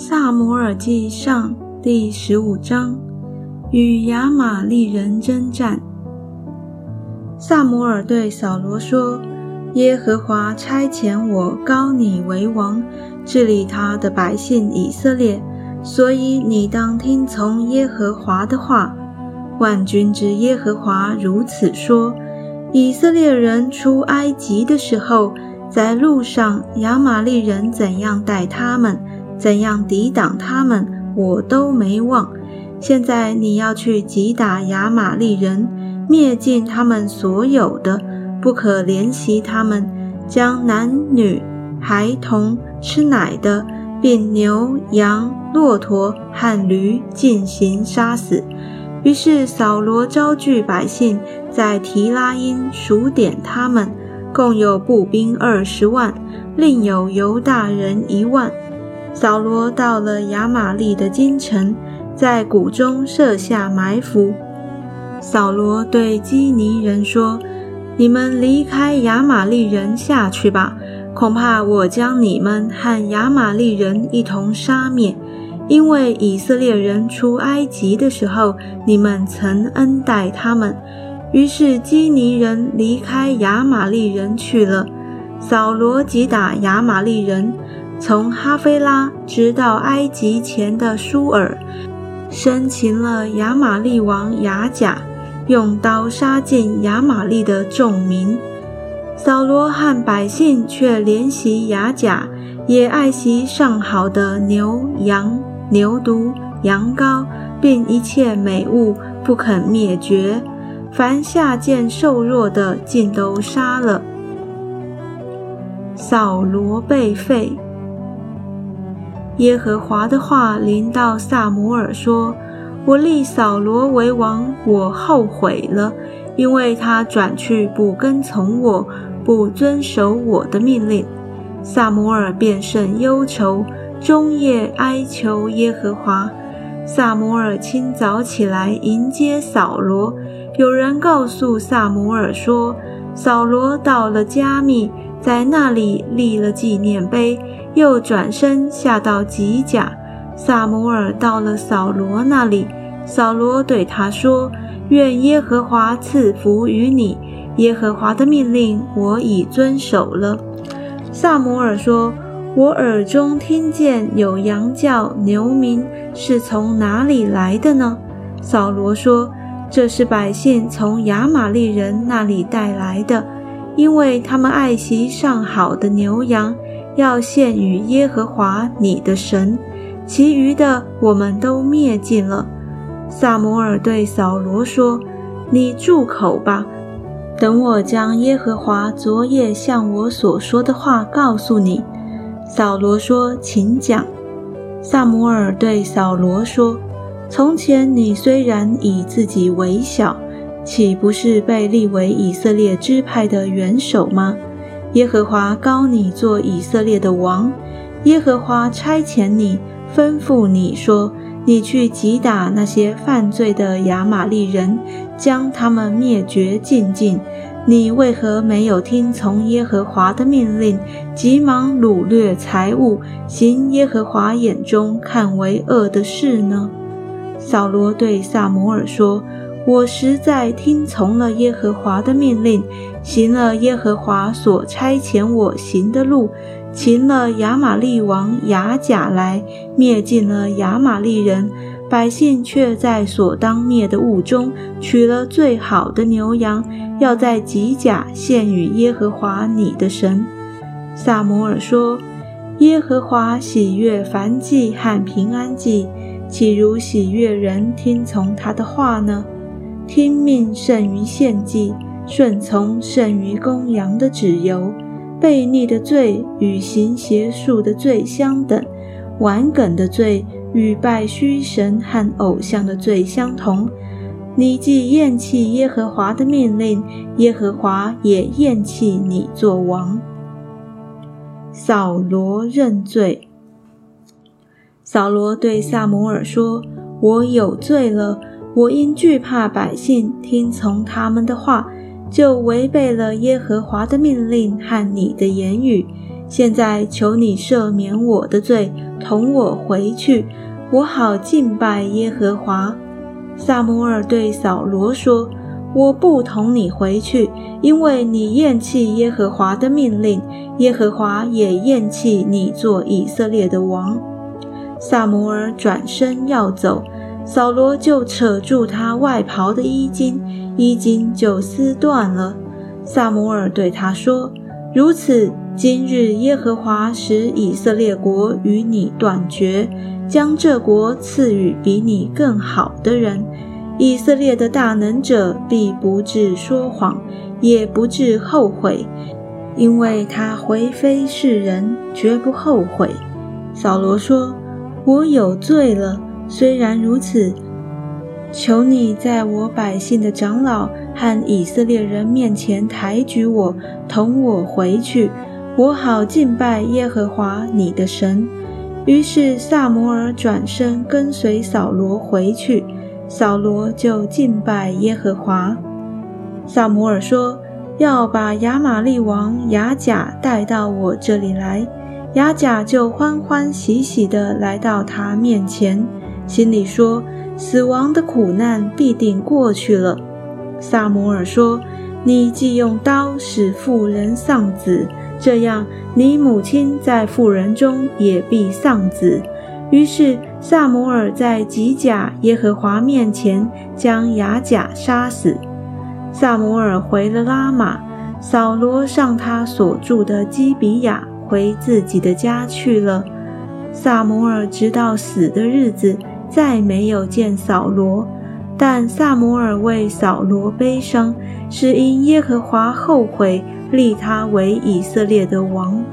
萨摩尔记上第十五章，与亚玛利人征战。萨摩尔对扫罗说：“耶和华差遣我高你为王，治理他的百姓以色列，所以你当听从耶和华的话。万军之耶和华如此说：以色列人出埃及的时候，在路上亚玛利人怎样待他们。”怎样抵挡他们，我都没忘。现在你要去击打亚玛利人，灭尽他们所有的，不可怜惜他们，将男女、孩童、吃奶的，并牛羊、骆驼和驴进行杀死。于是扫罗招聚百姓，在提拉因数点他们，共有步兵二十万，另有犹大人一万。扫罗到了亚玛利的京城，在谷中设下埋伏。扫罗对基尼人说：“你们离开亚玛利人下去吧，恐怕我将你们和亚玛利人一同杀灭，因为以色列人出埃及的时候，你们曾恩待他们。”于是基尼人离开亚玛利人去了。扫罗击打亚玛利人。从哈菲拉直到埃及前的舒尔，生擒了亚玛利王雅甲，用刀杀尽亚玛利的众民。扫罗和百姓却怜惜雅甲，也爱惜上好的牛羊、牛犊、羊羔，并一切美物，不肯灭绝。凡下贱瘦弱的，尽都杀了。扫罗被废。耶和华的话临到萨摩尔说：“我立扫罗为王，我后悔了，因为他转去不跟从我，不遵守我的命令。”萨摩尔便甚忧愁，终夜哀求耶和华。萨摩尔清早起来迎接扫罗，有人告诉萨摩尔说：“扫罗到了加密，在那里立了纪念碑。”又转身下到吉甲，萨摩尔到了扫罗那里。扫罗对他说：“愿耶和华赐福于你。耶和华的命令我已遵守了。”萨摩尔说：“我耳中听见有羊叫、牛鸣，是从哪里来的呢？”扫罗说：“这是百姓从亚玛利人那里带来的，因为他们爱惜上好的牛羊。”要献与耶和华你的神，其余的我们都灭尽了。萨摩尔对扫罗说：“你住口吧，等我将耶和华昨夜向我所说的话告诉你。”扫罗说：“请讲。”萨摩尔对扫罗说：“从前你虽然以自己为小，岂不是被立为以色列支派的元首吗？”耶和华高你做以色列的王，耶和华差遣你，吩咐你说：“你去击打那些犯罪的亚玛利人，将他们灭绝尽尽。你为何没有听从耶和华的命令，急忙掳掠财物，行耶和华眼中看为恶的事呢？”扫罗对萨摩尔说。我实在听从了耶和华的命令，行了耶和华所差遣我行的路，擒了亚玛利王雅甲来，灭尽了亚玛利人。百姓却在所当灭的物中取了最好的牛羊，要在吉甲献与耶和华你的神。萨摩尔说：“耶和华喜悦凡祭和平安祭，岂如喜悦人听从他的话呢？”听命胜于献祭，顺从胜于公羊的脂油。悖逆的罪与行邪术的罪相等，顽梗的罪与拜虚神和偶像的罪相同。你既厌弃耶和华的命令，耶和华也厌弃你做王。扫罗认罪。扫罗对萨摩尔说：“我有罪了。”我因惧怕百姓听从他们的话，就违背了耶和华的命令和你的言语。现在求你赦免我的罪，同我回去，我好敬拜耶和华。”萨摩尔对扫罗说：“我不同你回去，因为你厌弃耶和华的命令，耶和华也厌弃你做以色列的王。”萨摩尔转身要走，扫罗就扯住他外袍的衣襟，衣襟就撕断了。萨摩尔对他说：“如此，今日耶和华使以色列国与你断绝。”将这国赐予比你更好的人，以色列的大能者必不致说谎，也不致后悔，因为他回非是人，绝不后悔。扫罗说：“我有罪了。虽然如此，求你在我百姓的长老和以色列人面前抬举我，同我回去，我好敬拜耶和华你的神。”于是萨摩尔转身跟随扫罗回去，扫罗就敬拜耶和华。萨摩尔说：“要把亚玛利王亚甲带到我这里来。”亚甲就欢欢喜喜地来到他面前，心里说：“死亡的苦难必定过去了。”萨摩尔说：“你既用刀使妇人丧子。”这样，你母亲在妇人中也必丧子。于是，萨摩尔在吉甲耶和华面前将雅甲杀死。萨摩尔回了拉玛，扫罗上他所住的基比亚，回自己的家去了。萨摩尔直到死的日子，再没有见扫罗。但萨摩尔为扫罗悲伤，是因耶和华后悔。立他为以色列的王。